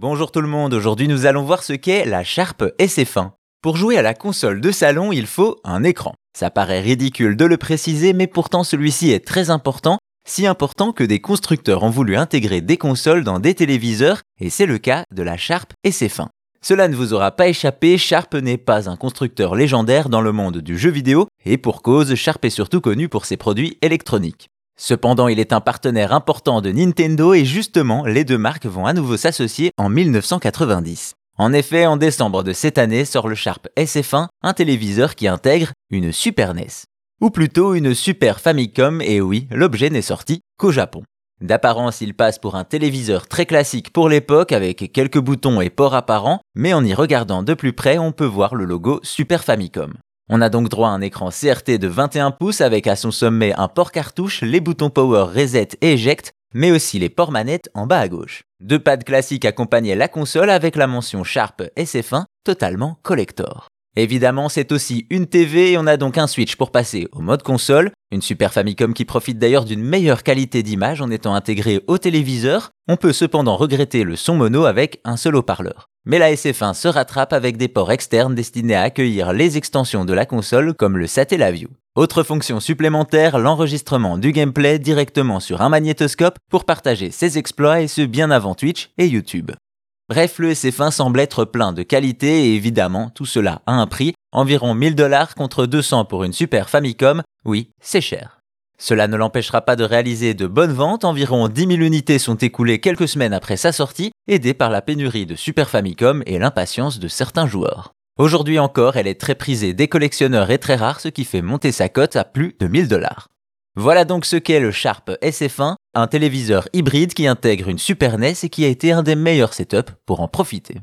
Bonjour tout le monde, aujourd'hui nous allons voir ce qu'est la Sharp et ses fins. Pour jouer à la console de salon, il faut un écran. Ça paraît ridicule de le préciser, mais pourtant celui-ci est très important, si important que des constructeurs ont voulu intégrer des consoles dans des téléviseurs, et c'est le cas de la Sharp et ses fins. Cela ne vous aura pas échappé, Sharp n'est pas un constructeur légendaire dans le monde du jeu vidéo, et pour cause, Sharp est surtout connu pour ses produits électroniques. Cependant, il est un partenaire important de Nintendo et justement, les deux marques vont à nouveau s'associer en 1990. En effet, en décembre de cette année sort le Sharp SF1, un téléviseur qui intègre une Super NES. Ou plutôt une Super Famicom, et oui, l'objet n'est sorti qu'au Japon. D'apparence, il passe pour un téléviseur très classique pour l'époque avec quelques boutons et ports apparents, mais en y regardant de plus près, on peut voir le logo Super Famicom. On a donc droit à un écran CRT de 21 pouces avec à son sommet un port cartouche, les boutons Power, Reset et Eject, mais aussi les ports manettes en bas à gauche. Deux pads classiques accompagnaient la console avec la mention Sharp SF1 totalement collector. Évidemment, c'est aussi une TV et on a donc un switch pour passer au mode console, une Super Famicom qui profite d'ailleurs d'une meilleure qualité d'image en étant intégrée au téléviseur. On peut cependant regretter le son mono avec un seul haut-parleur. Mais la SF1 se rattrape avec des ports externes destinés à accueillir les extensions de la console comme le Satellaview. Autre fonction supplémentaire, l'enregistrement du gameplay directement sur un magnétoscope pour partager ses exploits et ce bien avant Twitch et YouTube. Bref, le SF1 semble être plein de qualité et évidemment, tout cela a un prix, environ 1000 dollars contre 200 pour une Super Famicom. Oui, c'est cher. Cela ne l'empêchera pas de réaliser de bonnes ventes, environ 10 000 unités sont écoulées quelques semaines après sa sortie, aidées par la pénurie de Super Famicom et l'impatience de certains joueurs. Aujourd'hui encore, elle est très prisée des collectionneurs et très rare, ce qui fait monter sa cote à plus de 1000 dollars. Voilà donc ce qu'est le Sharp SF1, un téléviseur hybride qui intègre une Super NES et qui a été un des meilleurs setups pour en profiter.